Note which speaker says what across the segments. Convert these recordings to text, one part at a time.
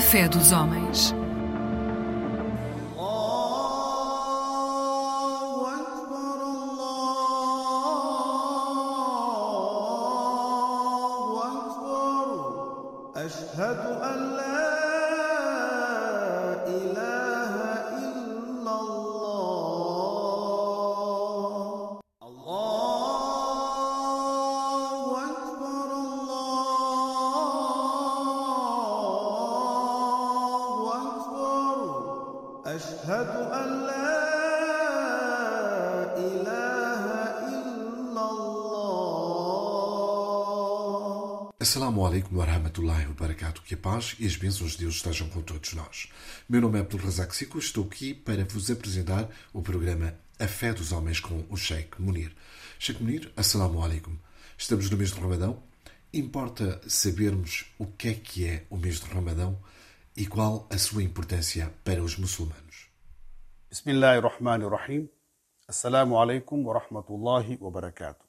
Speaker 1: Fé dos homens.
Speaker 2: Que a paz e as bênçãos de Deus estejam com todos nós. Meu nome é Abdul Razak Sico, estou aqui para vos apresentar o programa A Fé dos Homens com o Sheikh Munir. Sheikh Munir, Assalamu alaikum. Estamos no mês de Ramadão. Importa sabermos o que é que é o mês de Ramadão e qual a sua importância para os muçulmanos.
Speaker 3: Bismillahirrahmanirrahim. Assalamu alaikum wa rahmatullahi wa barakatuh.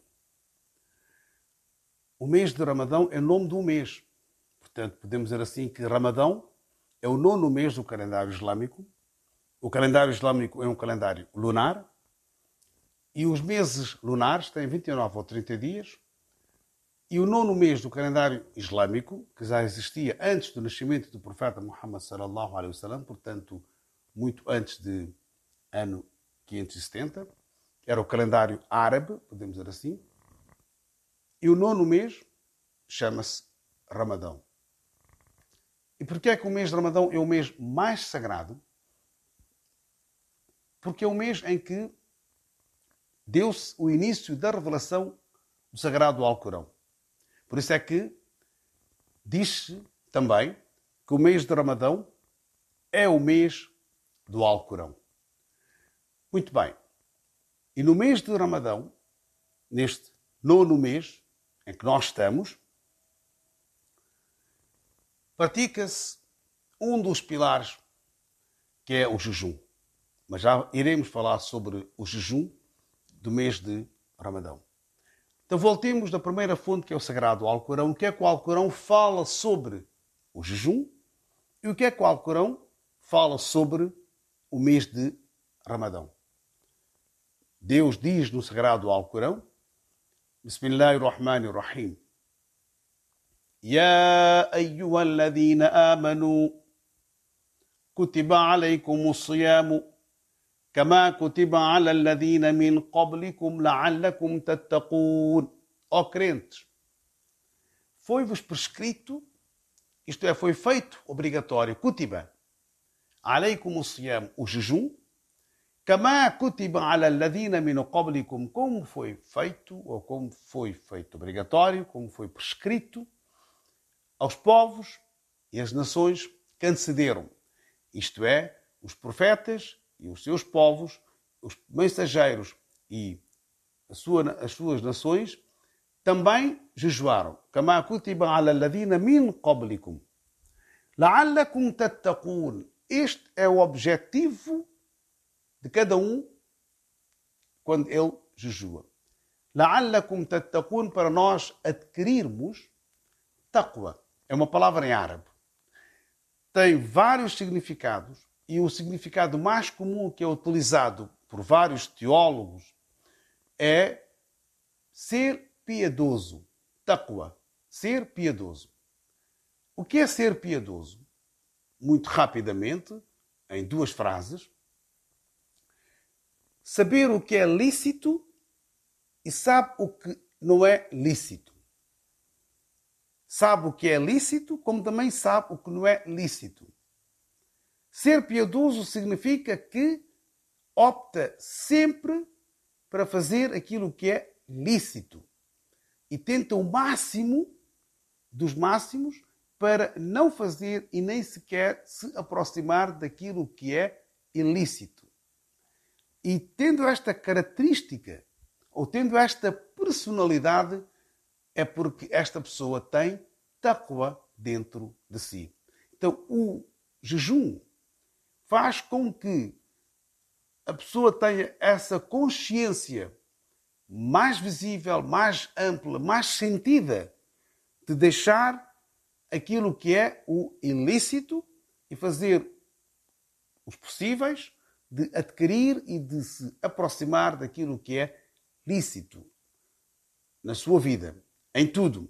Speaker 3: O mês de Ramadão é nome de um mês. Portanto, podemos dizer assim que Ramadão é o nono mês do calendário islâmico. O calendário islâmico é um calendário lunar. E os meses lunares têm 29 ou 30 dias. E o nono mês do calendário islâmico, que já existia antes do nascimento do profeta Muhammad sallallahu alaihi wasallam, portanto, muito antes de ano 570, era o calendário árabe, podemos dizer assim. E o nono mês chama-se Ramadão. E porquê é que o mês de Ramadão é o mês mais sagrado? Porque é o mês em que deu-se o início da revelação do sagrado Alcorão. Por isso é que diz-se também que o mês de Ramadão é o mês do Alcorão. Muito bem. E no mês de Ramadão, neste nono mês em que nós estamos, pratica-se um dos pilares que é o jejum. Mas já iremos falar sobre o jejum do mês de Ramadão. Então voltemos da primeira fonte que é o Sagrado Alcorão. O que é que o Alcorão fala sobre o jejum e o que é que o Alcorão fala sobre o mês de Ramadão. Deus diz no Sagrado Alcorão, Bismillahir Rahmanir Rahim, يا أيها الذين آمنوا كتب عليكم الصيام كما كتب على الذين من قبلكم لعلكم تتقون Ó crentes, foi-vos prescrito, isto é, foi feito obrigatório, kutiba, عليكم الصيام, o jejum, كما كتب على الذين من قبلكم, como foi feito, ou como foi feito obrigatório, como foi prescrito aos povos e às nações que antecederam, isto é, os profetas e os seus povos, os mensageiros e sua, as suas nações, também jejuaram. Kama kutiba ala alladhina min qablikum. La'allakum tattaqun. Este é o objetivo de cada um quando ele jejua. La'allakum tattaqun para nós adquirirmos taqwa. É uma palavra em árabe. Tem vários significados e o significado mais comum que é utilizado por vários teólogos é ser piedoso. Taqwa. Ser piedoso. O que é ser piedoso? Muito rapidamente, em duas frases. Saber o que é lícito e sabe o que não é lícito. Sabe o que é lícito, como também sabe o que não é lícito. Ser piedoso significa que opta sempre para fazer aquilo que é lícito e tenta o máximo dos máximos para não fazer e nem sequer se aproximar daquilo que é ilícito. E tendo esta característica, ou tendo esta personalidade, é porque esta pessoa tem taqwa dentro de si. Então, o jejum faz com que a pessoa tenha essa consciência mais visível, mais ampla, mais sentida de deixar aquilo que é o ilícito e fazer os possíveis de adquirir e de se aproximar daquilo que é lícito na sua vida, em tudo,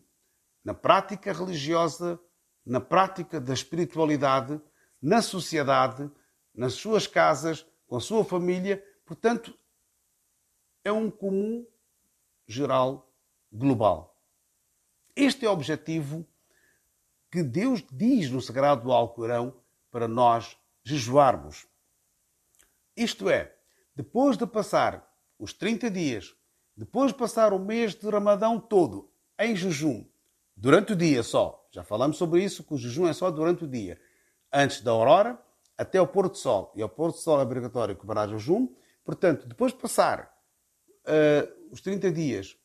Speaker 3: na prática religiosa, na prática da espiritualidade, na sociedade, nas suas casas, com a sua família. Portanto, é um comum geral global. Este é o objetivo que Deus diz no Sagrado Alcorão para nós jejuarmos. Isto é, depois de passar os 30 dias, depois de passar o mês de Ramadão todo em jejum, durante o dia só, já falamos sobre isso, que o jejum é só durante o dia, antes da aurora até o pôr do sol, e ao pôr do sol é obrigatório cobrar jejum, portanto, depois de passar uh, os 30 dias,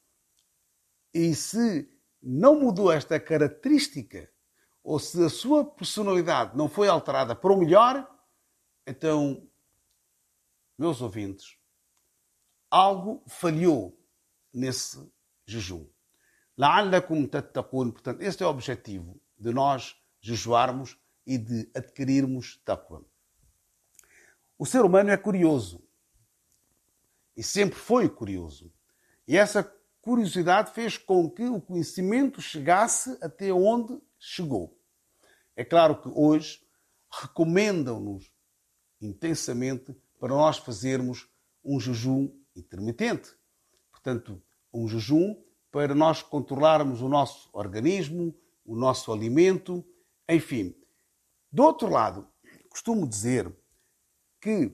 Speaker 3: e se não mudou esta característica, ou se a sua personalidade não foi alterada para o melhor, então, meus ouvintes, algo falhou nesse jejum. Portanto, este é o objetivo de nós jejuarmos e de adquirirmos taqwa. O ser humano é curioso. E sempre foi curioso. E essa curiosidade fez com que o conhecimento chegasse até onde chegou. É claro que hoje recomendam-nos intensamente para nós fazermos um jejum intermitente. Portanto, um jejum para nós controlarmos o nosso organismo, o nosso alimento, enfim. Do outro lado, costumo dizer que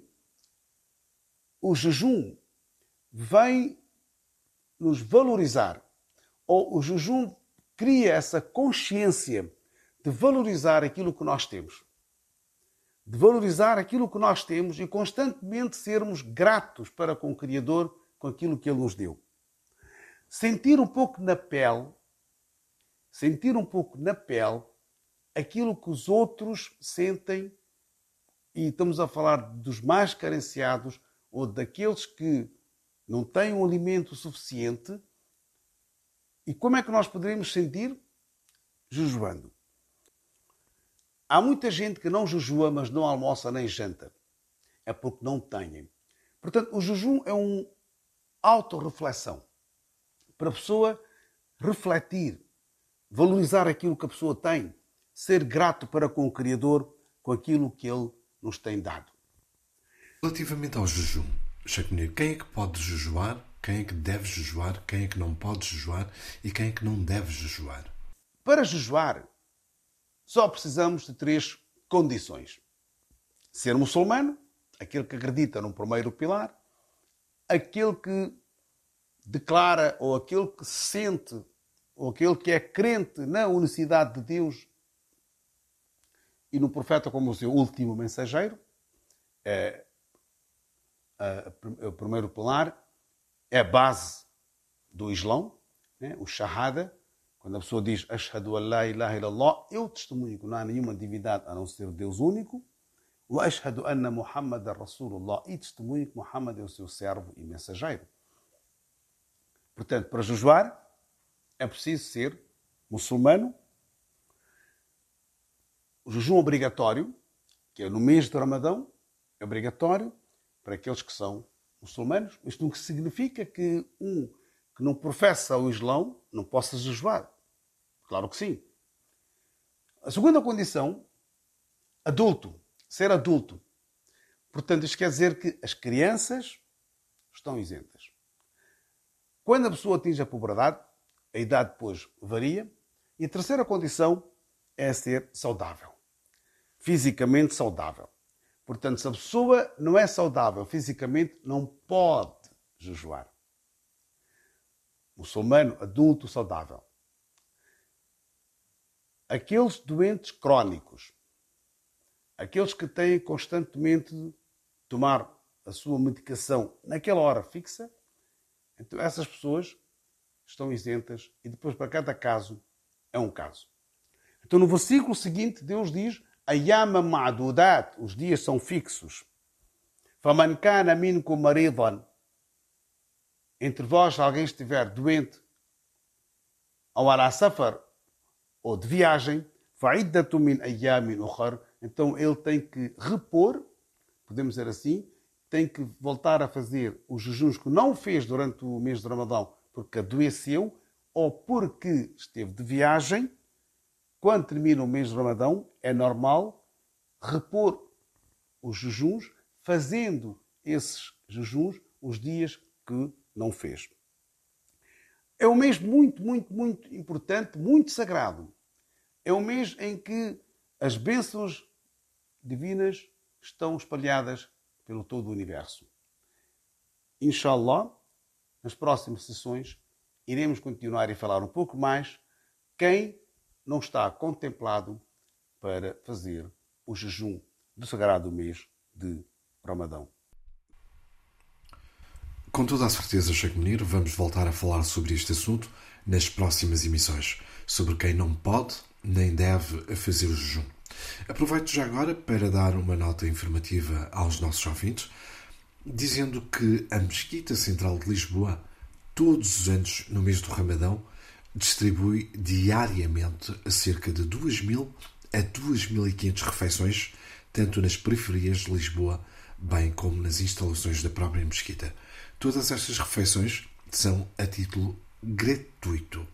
Speaker 3: o jejum vem nos valorizar, ou o jejum cria essa consciência de valorizar aquilo que nós temos de valorizar aquilo que nós temos e constantemente sermos gratos para com o Criador com aquilo que Ele nos deu. Sentir um pouco na pele, sentir um pouco na pele aquilo que os outros sentem, e estamos a falar dos mais carenciados ou daqueles que não têm um alimento suficiente. E como é que nós poderíamos sentir? Jejuando. Há muita gente que não jejua, mas não almoça nem janta. É porque não têm. Portanto, o jejum é uma autorreflexão. Para a pessoa refletir, valorizar aquilo que a pessoa tem, ser grato para com o Criador com aquilo que Ele nos tem dado.
Speaker 2: Relativamente ao jejum, Munir, quem é que pode jejuar, quem é que deve jejuar, quem é que não pode jejuar e quem é que não deve jejuar?
Speaker 3: Para jejuar, só precisamos de três condições: ser muçulmano, aquele que acredita no primeiro pilar, aquele que declara ou aquele que sente ou aquele que é crente na unicidade de Deus e no profeta como o seu último mensageiro, é, o primeiro pilar é a base do Islão, né? o Shahada, quando a pessoa diz Ashhadu an la ilaha illallah, eu testemunho que não há nenhuma divindade a não ser Deus único. Wa ashhadu anna Muhammadan Rasulullah, e testemunho que Muhammad é o seu servo e mensageiro. Portanto, para jejuar é preciso ser muçulmano. O jejum obrigatório, que é no mês de Ramadão, é obrigatório para aqueles que são muçulmanos. Isto não significa que um que não professa o Islão não possa jejuar. Claro que sim. A segunda condição, adulto, ser adulto. Portanto, isto quer dizer que as crianças estão isentas. Quando a pessoa atinge a puberdade, a idade depois varia. E a terceira condição é ser saudável. Fisicamente saudável. Portanto, se a pessoa não é saudável fisicamente, não pode jejuar muçulmano adulto saudável. Aqueles doentes crónicos, aqueles que têm constantemente de tomar a sua medicação naquela hora fixa, então essas pessoas estão isentas e depois para cada caso é um caso. Então no versículo seguinte Deus diz: "Ayama ma'dudat", os dias são fixos. "Faman minkum maridan", entre vós alguém estiver doente ao ala safar ou de viagem, fa'iddatu min ayamin ukhar, então ele tem que repor, podemos dizer assim, tem que voltar a fazer os jejuns que não fez durante o mês de Ramadão porque adoeceu ou porque esteve de viagem. Quando termina o mês de Ramadão, é normal repor os jejuns, fazendo esses jejuns os dias que não fez. É um mês muito, muito, muito importante, muito sagrado. É um mês em que as bênçãos divinas estão espalhadas pelo todo o universo. Inshallah, nas próximas sessões, iremos continuar e falar um pouco mais quem não está contemplado para fazer o jejum do sagrado mês de Ramadão.
Speaker 2: Com toda a certeza, Sheikh Munir, vamos voltar a falar sobre este assunto nas próximas emissões, sobre quem não pode nem deve fazer o jejum. Aproveito já agora para dar uma nota informativa aos nossos ouvintes, dizendo que a Mesquita Central de Lisboa, todos os anos no mês do Ramadão, distribui diariamente cerca de 2.000 a 2.500 refeições, tanto nas periferias de Lisboa, bem como nas instalações da própria mesquita. Todas estas refeições são a título gratuito.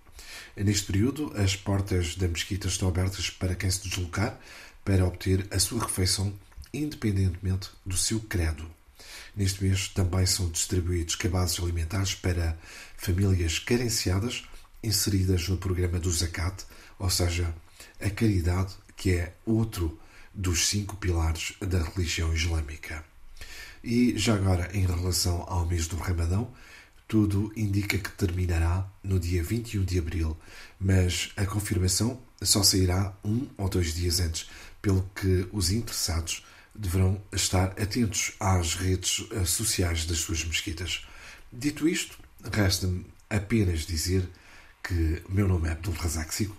Speaker 2: Neste período, as portas da mesquita estão abertas para quem se deslocar para obter a sua refeição independentemente do seu credo. Neste mês também são distribuídos cabazes alimentares para famílias carenciadas inseridas no programa do Zakat, ou seja, a caridade, que é outro dos cinco pilares da religião islâmica. E já agora, em relação ao mês do Ramadão, tudo indica que terminará no dia 21 de abril, mas a confirmação só sairá um ou dois dias antes, pelo que os interessados deverão estar atentos às redes eh, sociais das suas mesquitas. Dito isto, resta-me apenas dizer que meu nome é Abdul Razak Sico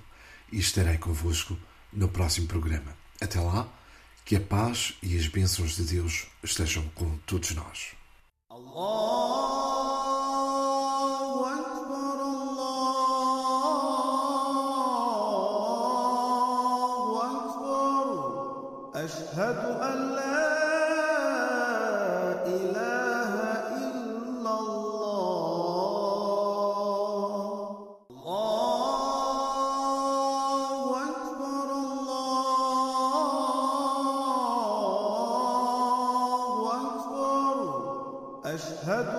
Speaker 2: e estarei convosco no próximo programa. Até lá, que a paz e as bênçãos de Deus estejam com todos nós.
Speaker 4: Allah. أشهد أن لا إله إلا الله. الله أكبر. الله أكبر. أشهد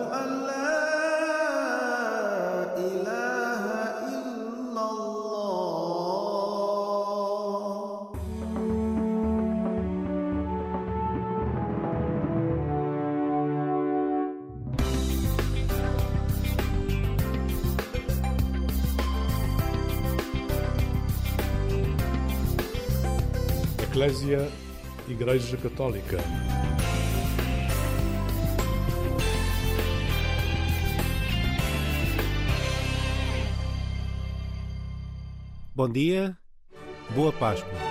Speaker 1: Eclésia Igreja Católica.
Speaker 5: Bom dia, boa Páscoa.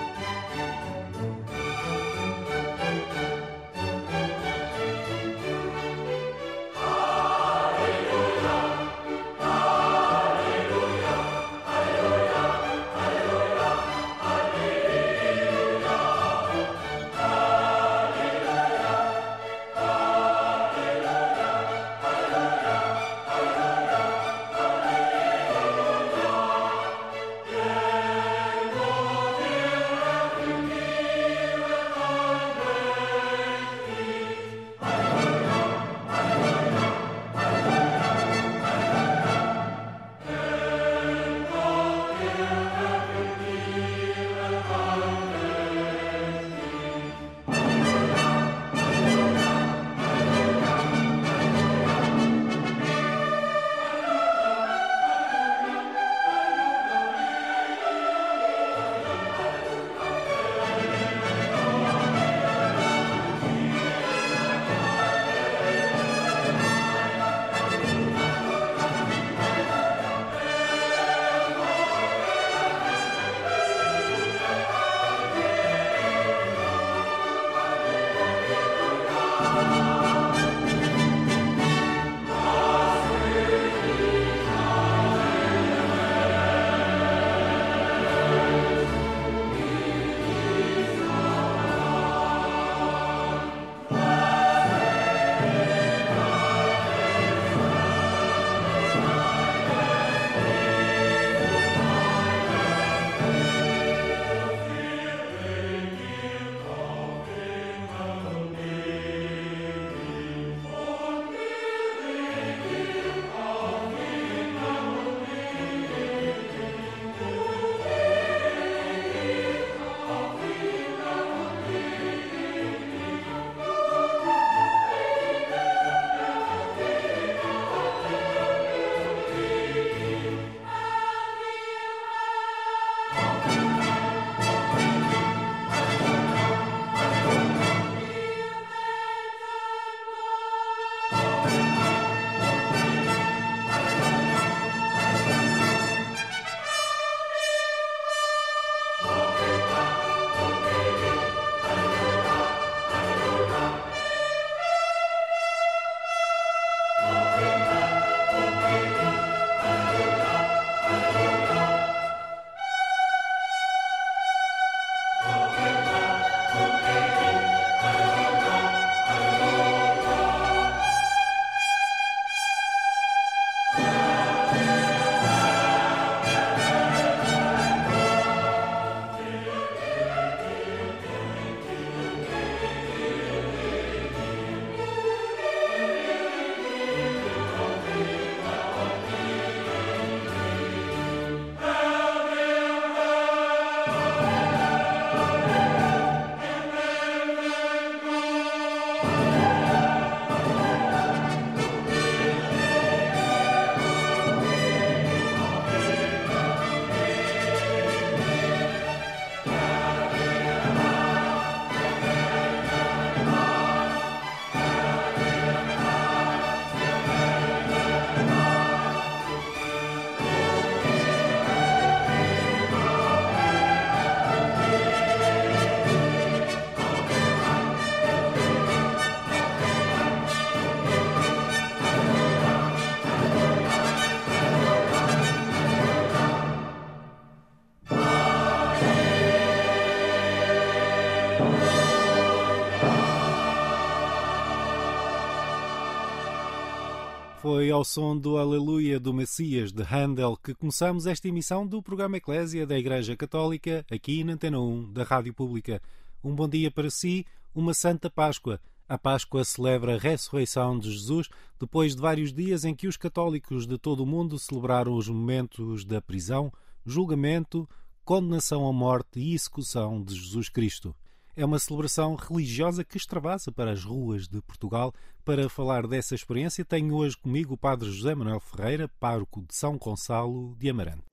Speaker 5: Foi ao som do Aleluia do Messias de Handel que começamos esta emissão do programa Eclésia da Igreja Católica, aqui na Antena 1 da Rádio Pública. Um bom dia para si, uma Santa Páscoa. A Páscoa celebra a ressurreição de Jesus depois de vários dias em que os católicos de todo o mundo celebraram os momentos da prisão, julgamento, condenação à morte e execução de Jesus Cristo. É uma celebração religiosa que extravasa para as ruas de Portugal. Para falar dessa experiência, tenho hoje comigo o Padre José Manuel Ferreira, pároco de São Gonçalo de Amarante.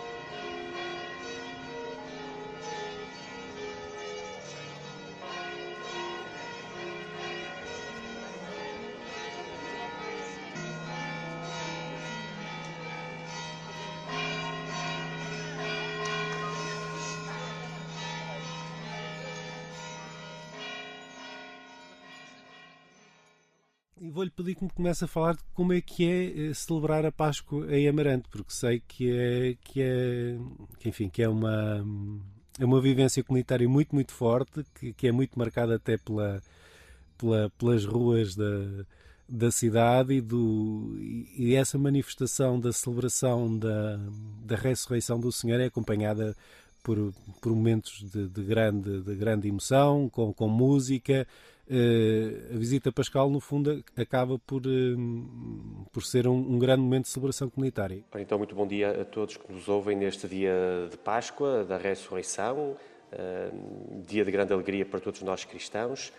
Speaker 5: E vou-lhe pedir que me comece a falar de como é que é eh, celebrar a Páscoa em Amarante, porque sei que é, que é, que, enfim, que é uma, é uma vivência comunitária muito, muito forte, que, que é muito marcada até pela, pela, pelas ruas da, da cidade e, do, e essa manifestação da celebração da, da ressurreição do Senhor é acompanhada por, por momentos de, de, grande, de grande emoção, com, com música, a visita pascal, no fundo, acaba por, uh, por ser um, um, grande momento de celebração comunitária.
Speaker 6: Então, muito bom dia a todos que nos ouvem neste dia de Páscoa, da ressurreição, uh, dia de grande alegria para todos nós cristãos.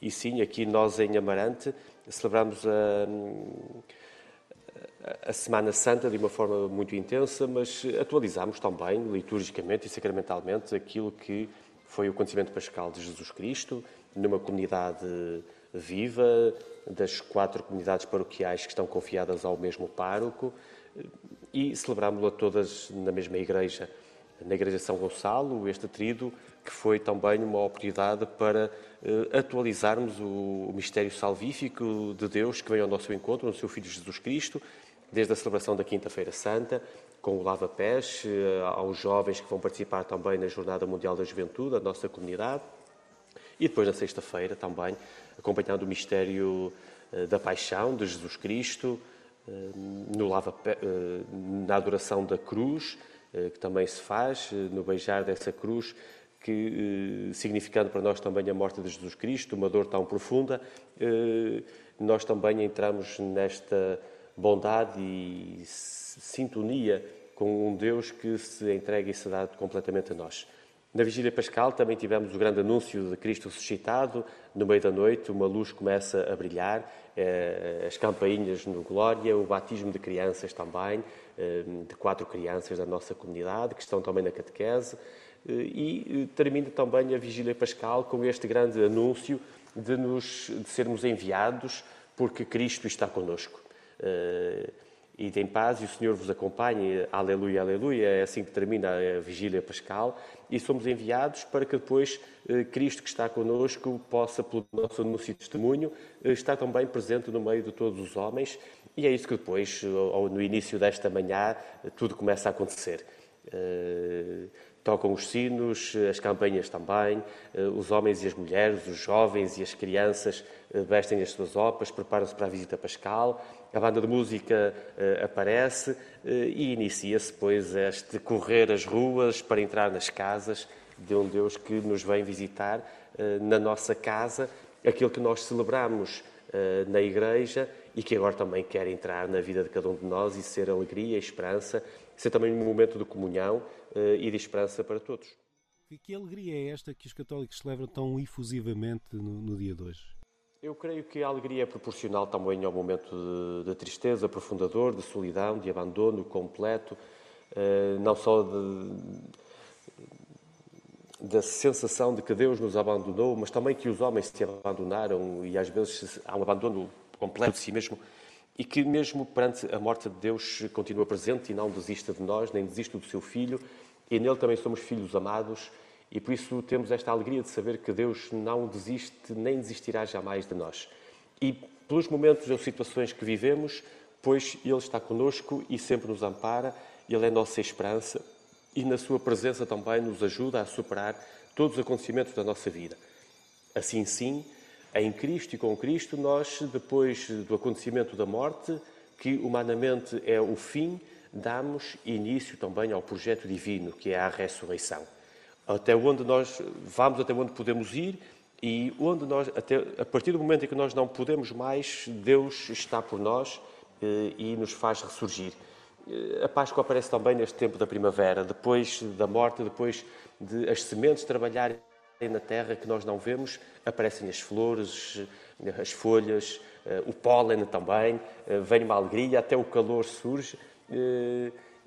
Speaker 6: e sim, aqui nós em Amarante celebramos a, a Semana Santa de uma forma muito intensa, mas atualizamos também, liturgicamente e sacramentalmente, aquilo que foi o acontecimento pascal de Jesus Cristo, numa comunidade viva, das quatro comunidades paroquiais que estão confiadas ao mesmo pároco, e celebrámos-la todas na mesma igreja, na Igreja São Gonçalo, este trido, que foi também uma oportunidade para uh, atualizarmos o, o mistério salvífico de Deus que veio ao nosso encontro, no seu Filho Jesus Cristo, desde a celebração da Quinta-feira Santa, com o Lava Pés, uh, aos jovens que vão participar também na Jornada Mundial da Juventude, a nossa comunidade, e depois, na sexta-feira, também, acompanhando o mistério eh, da paixão de Jesus Cristo, eh, no lava, eh, na adoração da cruz, que também se faz, no beijar dessa cruz, que, significando para nós também a morte de Jesus Cristo, uma dor tão profunda, nós também entramos nesta bondade e sintonia com um Deus que se entrega e se dá completamente a nós. Na Vigília Pascal também tivemos o grande anúncio de Cristo ressuscitado. No meio da noite, uma luz começa a brilhar, eh, as campainhas no Glória, o batismo de crianças também, eh, de quatro crianças da nossa comunidade, que estão também na catequese. Eh, e termina também a Vigília Pascal com este grande anúncio de, nos, de sermos enviados porque Cristo está conosco e em paz e o Senhor vos acompanhe. Aleluia, aleluia. É assim que termina a vigília pascal. E somos enviados para que depois eh, Cristo que está conosco possa, pelo nosso anúncio e testemunho, eh, estar também presente no meio de todos os homens. E é isso que depois, ou no início desta manhã, tudo começa a acontecer. Eh, tocam os sinos, as campanhas também, os homens e as mulheres, os jovens e as crianças vestem as suas opas, preparam-se para a visita pascal a banda de música aparece e inicia-se, pois, este correr as ruas para entrar nas casas de um Deus que nos vem visitar na nossa casa, aquilo que nós celebramos na igreja e que agora também quer entrar na vida de cada um de nós e ser alegria e esperança, ser também um momento de comunhão e de esperança para todos.
Speaker 5: E que alegria é esta que os católicos celebram tão efusivamente no, no dia de hoje?
Speaker 6: Eu creio que a alegria é proporcional também ao momento de, de tristeza aprofundador, de solidão, de abandono completo, eh, não só de, da sensação de que Deus nos abandonou, mas também que os homens se abandonaram e às vezes há um abandono completo de si mesmo e que mesmo perante a morte de Deus continua presente e não desista de nós, nem desiste do seu Filho e nele também somos filhos amados E por isso temos esta alegria de saber que Deus não desiste nem desistirá jamais de nós. E pelos momentos ou situações que vivemos, pois Ele está conosco e sempre nos ampara, Ele é nossa esperança e na Sua presença também nos ajuda a superar todos os acontecimentos da nossa vida. Assim, sim, em Cristo e com Cristo, nós, depois do acontecimento da morte, que humanamente é o fim, damos início também ao projeto divino, que é a ressurreição. Até onde nós vamos, até onde podemos ir e onde nós, até, a partir do momento em que nós não podemos mais, Deus está por nós eh, e nos faz ressurgir. Eh, a Páscoa aparece também neste tempo da primavera, depois da morte, depois de as sementes trabalharem na terra que nós não vemos, aparecem as flores, as folhas, eh, o pólen também, vem uma alegria, até o calor surge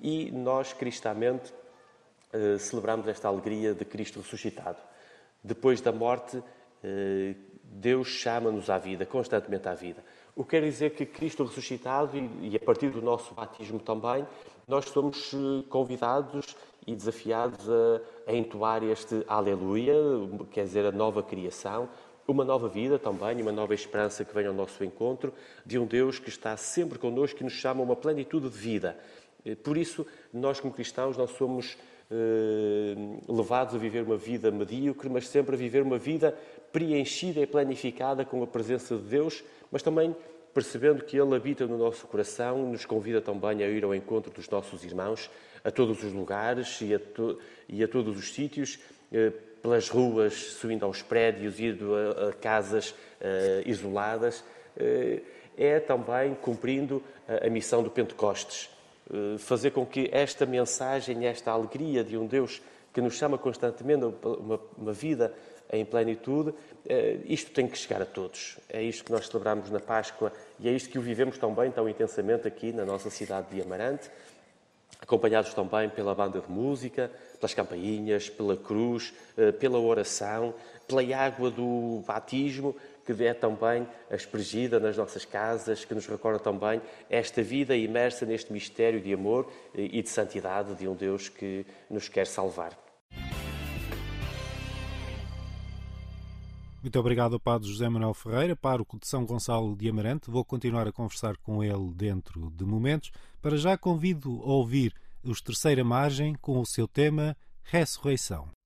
Speaker 6: e nós, cristamente, celebramos esta alegria de Cristo ressuscitado. Depois da morte, Deus chama-nos à vida, constantemente à vida. O que quer dizer que Cristo ressuscitado, e, a partir do nosso batismo também, nós somos eh, convidados e desafiados a, a entoar este Aleluia, quer dizer, a nova criação, uma nova vida também, uma nova esperança que vem ao nosso encontro, de um Deus que está sempre connosco e nos chama a uma plenitude de vida. Eh, por isso, nós como cristãos não somos eh, levados a viver uma vida medíocre, mas sempre a viver uma vida preenchida e planificada com a presença de Deus, mas também percebendo que Ele habita no nosso coração, nos convida também a ir ao encontro dos nossos irmãos, a todos os lugares e a, to e a todos os sítios, eh, pelas ruas, subindo aos prédios, indo a, a casas eh, isoladas. Eh, é também cumprindo a, a missão do Pentecostes, eh, fazer com que esta mensagem, esta alegria de um Deus que nos chama constantemente a uma, uma vida em plenitude, isto tem que chegar a todos. É isto que nós celebramos na Páscoa e é isto que o vivemos tão bem, tão intensamente aqui na nossa cidade de Amarante, acompanhados também pela banda de música, pelas campainhas, pela cruz, eh, pela oração, pela água do batismo, que é também aspergida nas nossas casas, que nos recorda também esta vida imersa neste mistério de amor eh, e de santidade de um Deus que nos quer salvar.
Speaker 7: Muito obrigado ao Padre José Manuel Ferreira, pároco de São Gonçalo de Amarante. Vou continuar a conversar com ele dentro de momentos. Para já convido a ouvir os Terceira Margem com o seu tema Ressurreição.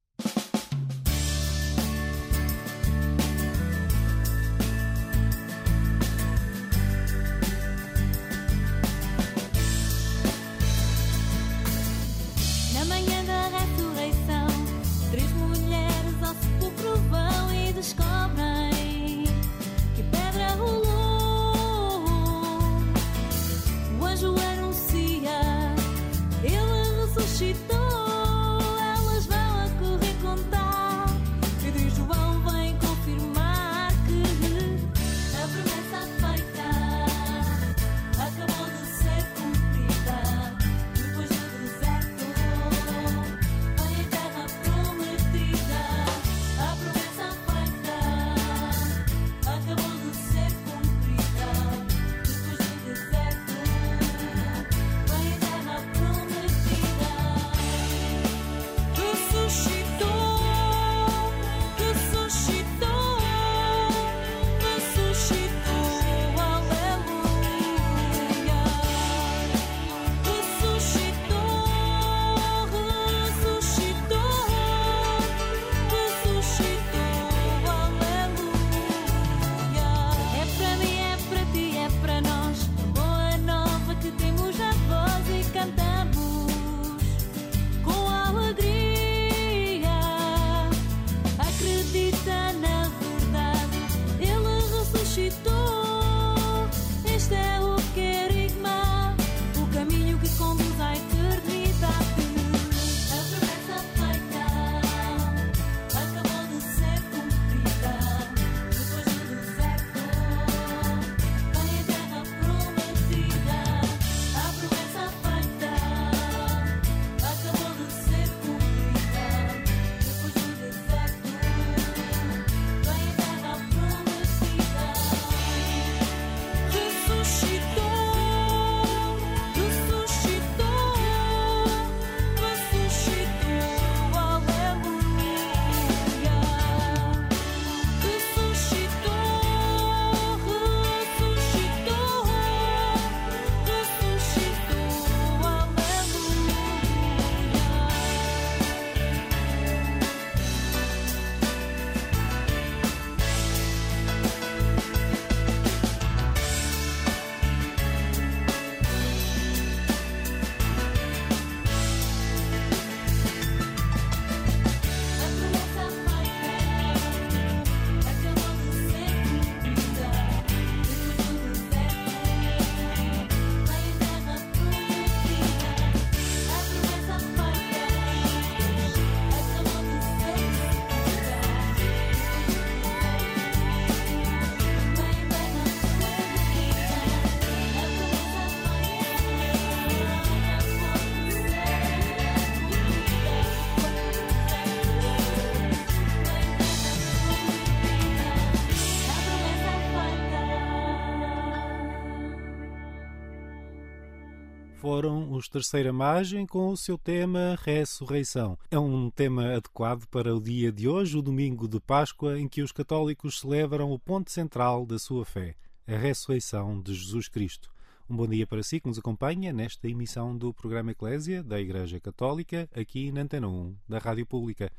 Speaker 5: Foram os Terceira Margem com o seu tema Ressurreição. É um tema adequado para o dia de hoje, o domingo de Páscoa, em que os católicos celebram o ponto central da sua fé, a ressurreição de Jesus Cristo. Um bom dia para si que nos acompanha nesta emissão do programa Eclésia da Igreja Católica, aqui na Antena 1 da Rádio Pública.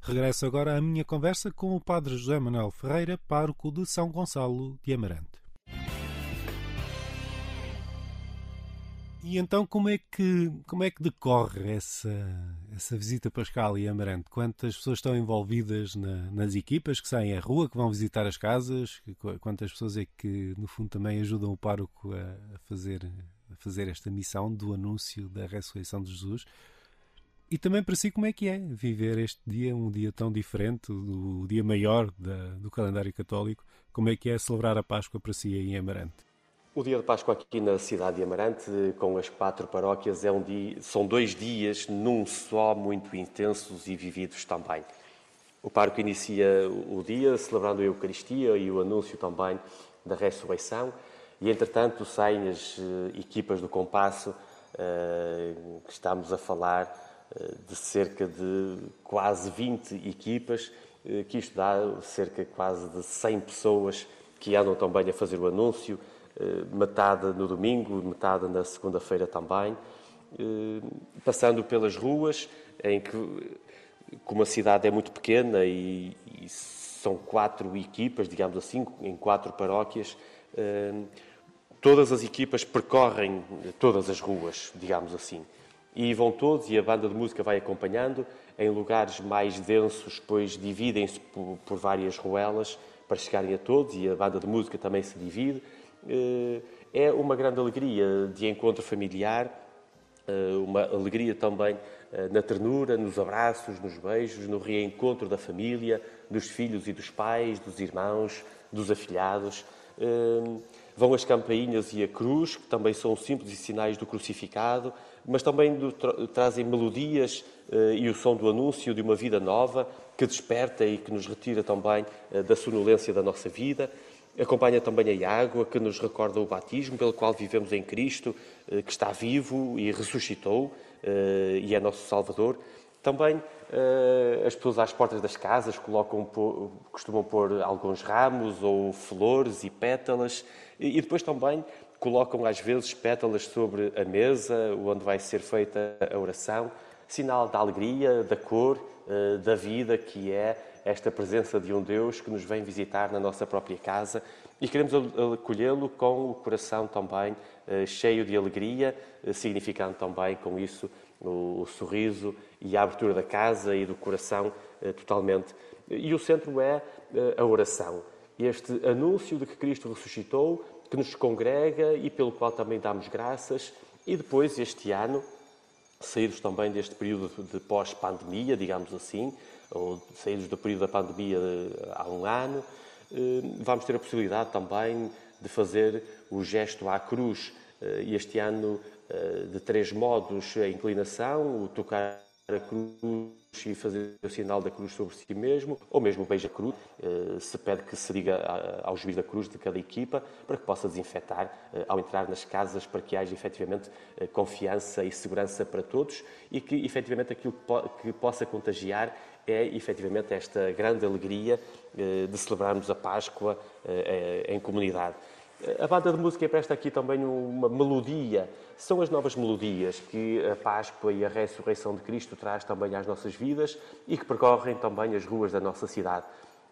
Speaker 5: Regresso agora à minha conversa com o Padre José Manuel Ferreira, pároco de São Gonçalo de Amarante. E então como é que como é que decorre essa essa visita pascal e Amarante? Quantas pessoas estão envolvidas na, nas equipas que saem à rua, que vão visitar as casas? Quantas pessoas é que no fundo também ajudam o pároco a, fazer a fazer esta missão do anúncio da ressurreição de Jesus? E também para si como é que é viver este dia, um dia tão diferente, do dia maior da, do calendário católico, como é que é celebrar a Páscoa para si em Amarante?
Speaker 6: O dia de Páscoa aqui na cidade de Amarante, com as quatro paróquias, é um dia, são dois dias num só, muito intensos e vividos também. O parque inicia o dia celebrando a Eucaristia e o anúncio também da ressurreição, e entretanto saem as eh, equipas do compasso, uh, que estamos a falar de cerca de quase 20 equipas, eh, que isto dá cerca quase de 100 pessoas que andam também a fazer o anúncio, eh, metade no domingo, metade na segunda-feira também, eh, passando pelas ruas, em que, como a cidade é muito pequena e, e são quatro equipas, digamos assim, em quatro paróquias, todas as equipas percorrem todas as ruas, digamos assim e vão todos, e a banda de música vai acompanhando, em lugares mais densos, pois dividem-se por, várias ruelas para chegarem a todos, e a banda de música também se divide. Eh, é uma grande alegria de encontro familiar, eh, uma alegria também eh, na ternura, nos abraços, nos beijos, no reencontro da família, dos filhos e dos pais, dos irmãos, dos afilhados. Vão as campainhas e a cruz, que também são símbolos e sinais do crucificado, mas também do, tra trazem melodias e o som do anúncio de uma vida nova que desperta e que nos retira também da sonolência da nossa vida. Acompanha também a água que nos recorda o batismo pelo qual vivemos em Cristo, uh, que está vivo e ressuscitou e é nosso Salvador. Também as pessoas às portas das casas colocam, costumam pôr alguns ramos ou flores e pétalas. E depois também colocam às vezes pétalas sobre a mesa onde vai ser feita a oração, sinal da alegria, da cor, eh, da vida que é esta presença de um Deus que nos vem visitar na nossa própria casa e queremos acolhê-lo com o coração também eh, cheio de alegria, eh, significando também com isso o sorriso e a abertura da casa e do coração totalmente. E o centro é a oração. Este anúncio de que Cristo ressuscitou que nos congrega e pelo qual também damos graças. E depois, este ano, saídos também deste período de pós-pandemia, digamos assim, ou saídos do período da pandemia há um ano, eh, vamos ter a possibilidade também de fazer o gesto à cruz. Eh, este ano, eh, de três modos: a inclinação, o tocar a cruz e fazer o sinal da cruz sobre si mesmo, ou mesmo o beija-cruz, eh, se pede que se diga ao juiz da cruz de cada equipa para que possa desinfetar eh, ao entrar nas casas, para que haja efetivamente eh, confiança e segurança para todos e que efetivamente aquilo que possa contagiar é efetivamente esta grande alegria de celebrarmos a Páscoa em comunidade. A banda de música presta aqui também uma melodia. São as novas melodias que a Páscoa e a ressurreição de Cristo traz também às nossas vidas e que percorrem também as ruas da nossa cidade.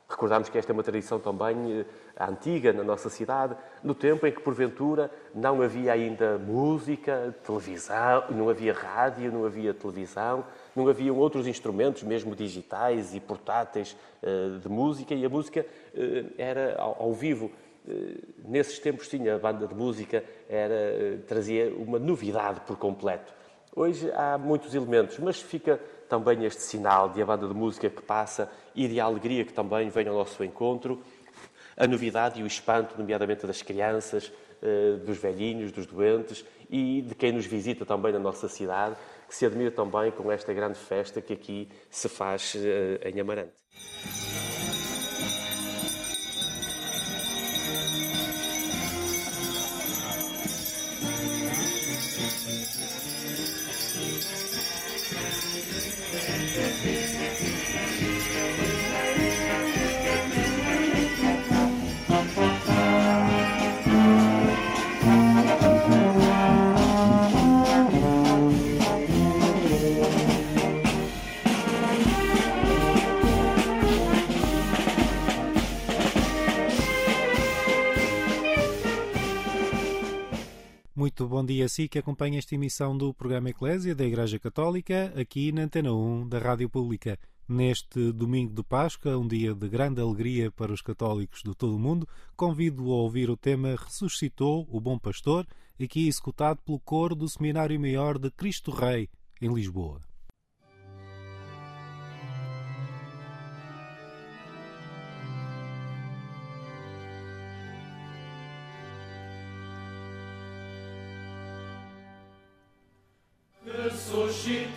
Speaker 6: Recordamos que esta é uma tradição também eh, antiga na nossa cidade, no tempo em que, porventura, não havia ainda música, televisão, não havia rádio, não havia televisão, não haviam outros instrumentos, mesmo digitais e portáteis, eh, de música, e a música eh, era ao vivo. Eh, nesses tempos tinha a banda de música, era, trazia uma novidade por completo. Hoje há muitos elementos, mas fica também este sinal de a banda de música que passa e de alegria que também vem ao nosso encontro, a novidade e o espanto, nomeadamente das crianças, dos velhinhos, dos doentes e de quem nos visita também na nossa cidade, que se admira também com esta grande festa que aqui se faz em Amarante.
Speaker 8: Muito bom dia a si que acompanha esta emissão do programa Eclésia da Igreja Católica, aqui na Antena 1 da Rádio Pública. Neste domingo de Páscoa, um dia de grande alegria para os católicos de todo o mundo, convido a ouvir o tema Ressuscitou o Bom Pastor, aqui executado pelo coro do Seminário Maior de Cristo Rei, em Lisboa.
Speaker 9: Te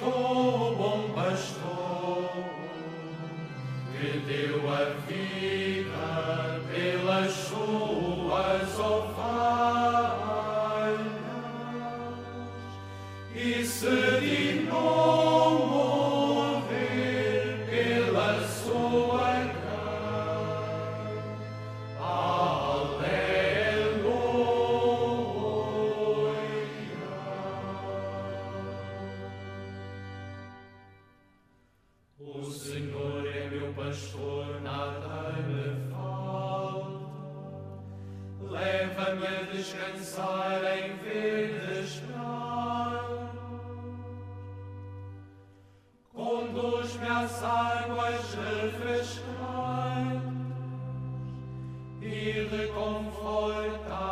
Speaker 5: Volta.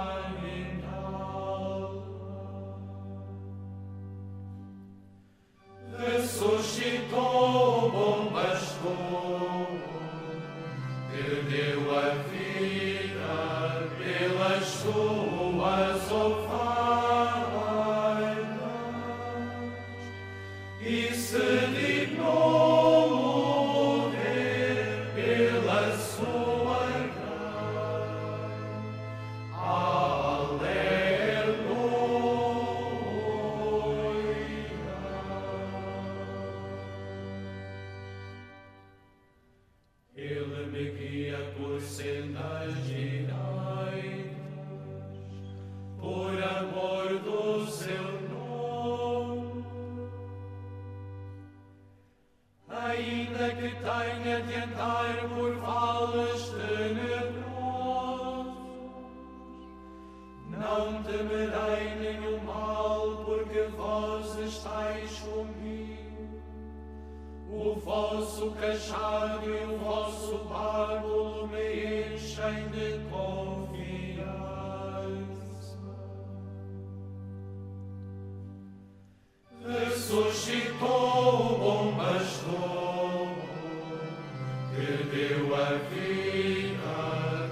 Speaker 5: بالبر وفي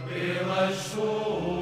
Speaker 5: كبر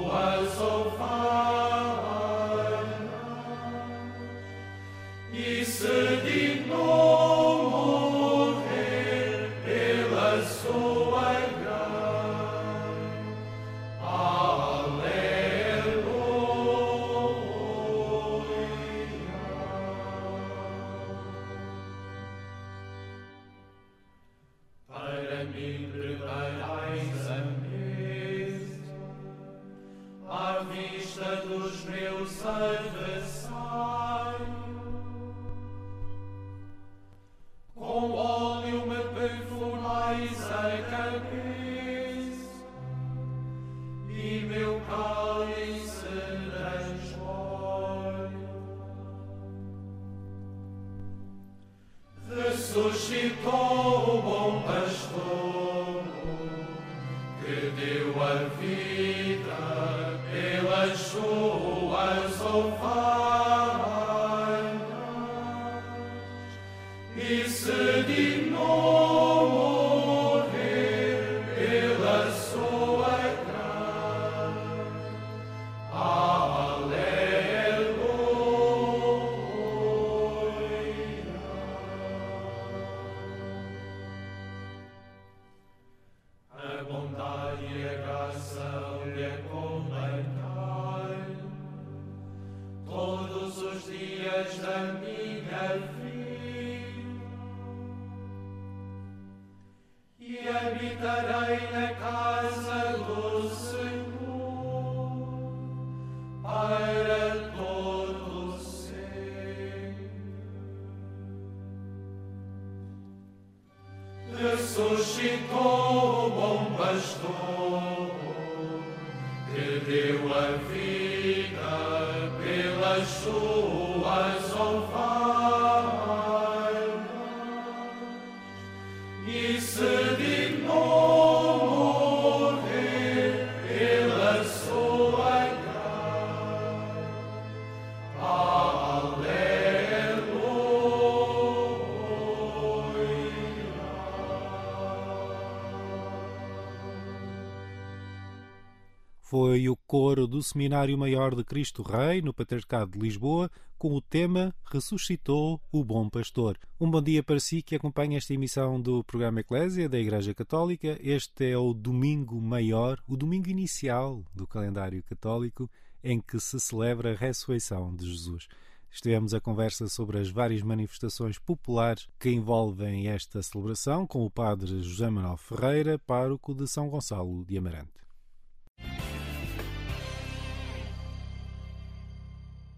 Speaker 5: Seminário Maior de Cristo Rei, no Patriarcado de Lisboa, com o tema Ressuscitou o Bom Pastor. Um bom dia para si que acompanha esta emissão do programa Eclésia da Igreja Católica. Este é o domingo maior, o domingo inicial do calendário católico, em que se celebra a ressurreição de Jesus. Estivemos a conversa sobre as várias manifestações populares que envolvem esta celebração com o padre José Manuel Ferreira, pároco de São Gonçalo de Amarante.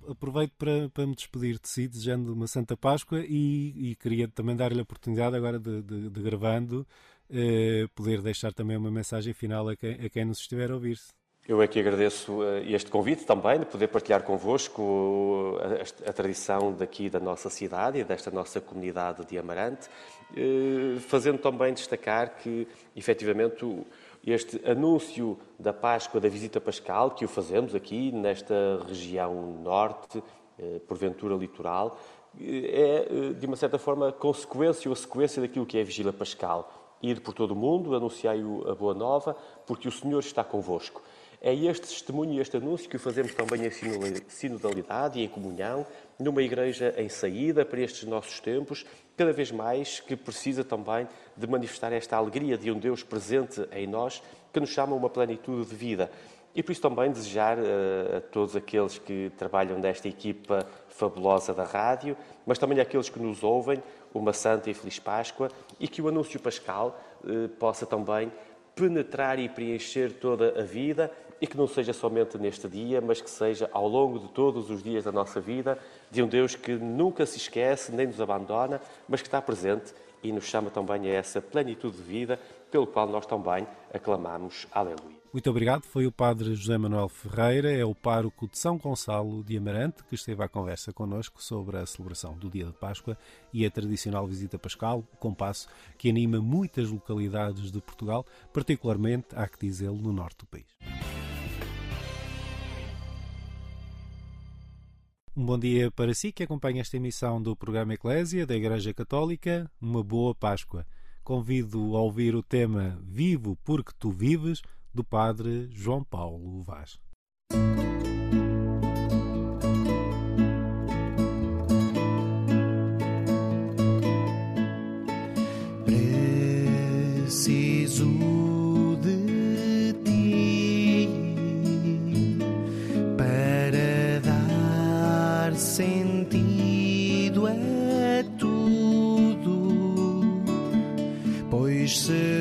Speaker 5: Aproveito para, para, me despedir de si, desejando uma Santa Páscoa e, e queria também dar-lhe a oportunidade, agora de, de, de gravando, eh, poder deixar também uma mensagem final a quem, a quem nos estiver a ouvir-se.
Speaker 6: Eu é que agradeço este convite também, de poder partilhar convosco a, a, a, tradição daqui da nossa cidade e desta nossa comunidade de Amarante, eh, fazendo também destacar que, efetivamente, o, este anúncio da Páscoa, da visita pascal, que o fazemos aqui nesta região norte, porventura litoral, é, de uma certa forma, consequência ou sequência daquilo que é a vigília pascal. Ir por todo o mundo, anunciai a boa nova, porque o Senhor está convosco. É este testemunho e este anúncio que o fazemos também em sinodalidade e em comunhão, numa igreja em saída para estes nossos tempos, cada vez mais que precisa também de manifestar esta alegria de um Deus presente em nós, que nos chama a uma plenitude de vida. E por isso também desejar uh, a todos aqueles que trabalham nesta equipa fabulosa da rádio, mas também àqueles que nos ouvem, uma santa e feliz Páscoa e que o anúncio pascal uh, possa também penetrar e preencher toda a vida e que não seja somente neste dia, mas que seja ao longo de todos os dias da nossa vida, de um Deus que nunca se esquece nem nos abandona, mas que está presente e nos chama também a essa plenitude de vida, pelo qual nós também aclamamos Aleluia.
Speaker 5: Muito obrigado. Foi o Padre José Manuel Ferreira, é o pároco de São Gonçalo de Amarante, que esteve à conversa connosco sobre a celebração do dia de Páscoa e a tradicional visita pascal, o compasso, que anima muitas localidades de Portugal, particularmente, há que dizê-lo, no norte do país. Um bom dia para si que acompanha esta emissão do programa Eclésia da Igreja Católica. Uma boa Páscoa. Convido a ouvir o tema Vivo porque tu vives, do Padre João Paulo Vaz.
Speaker 4: Preciso de ti para dar sentido a tudo, pois se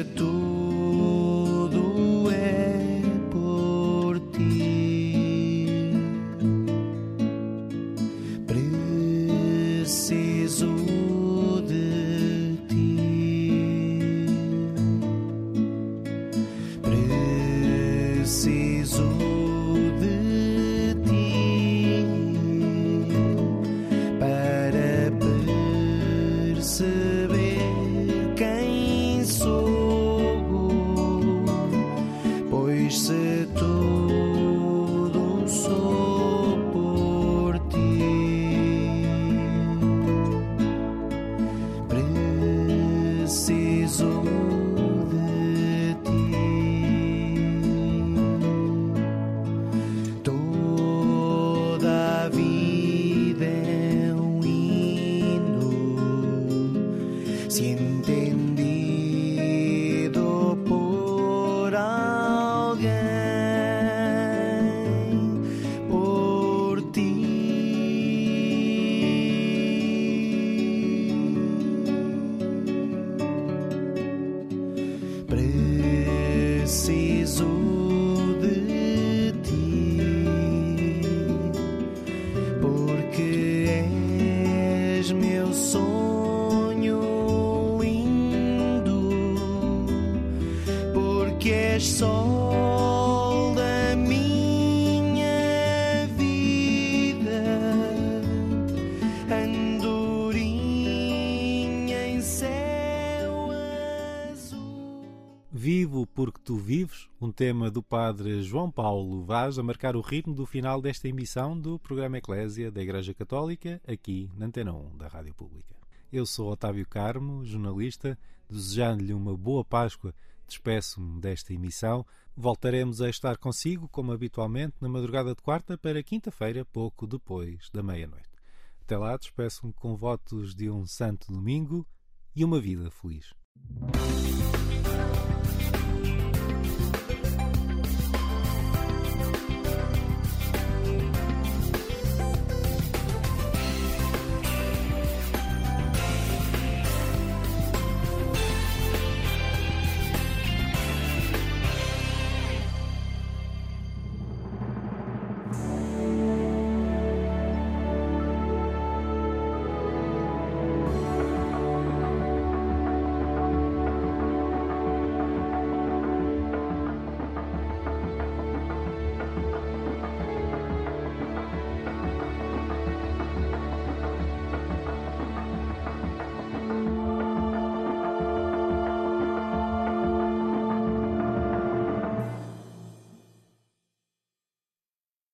Speaker 5: Vivos, um tema do padre João Paulo Vaz a marcar o ritmo do final desta emissão do programa Eclésia da Igreja Católica, aqui na Antena 1 da Rádio Pública. Eu sou Otávio Carmo, jornalista, desejando-lhe uma boa Páscoa, despeço-me desta emissão. Voltaremos a estar consigo, como habitualmente, na madrugada de quarta para quinta-feira, pouco depois da meia-noite. Até lá, despeço-me com votos de um santo domingo e uma vida feliz.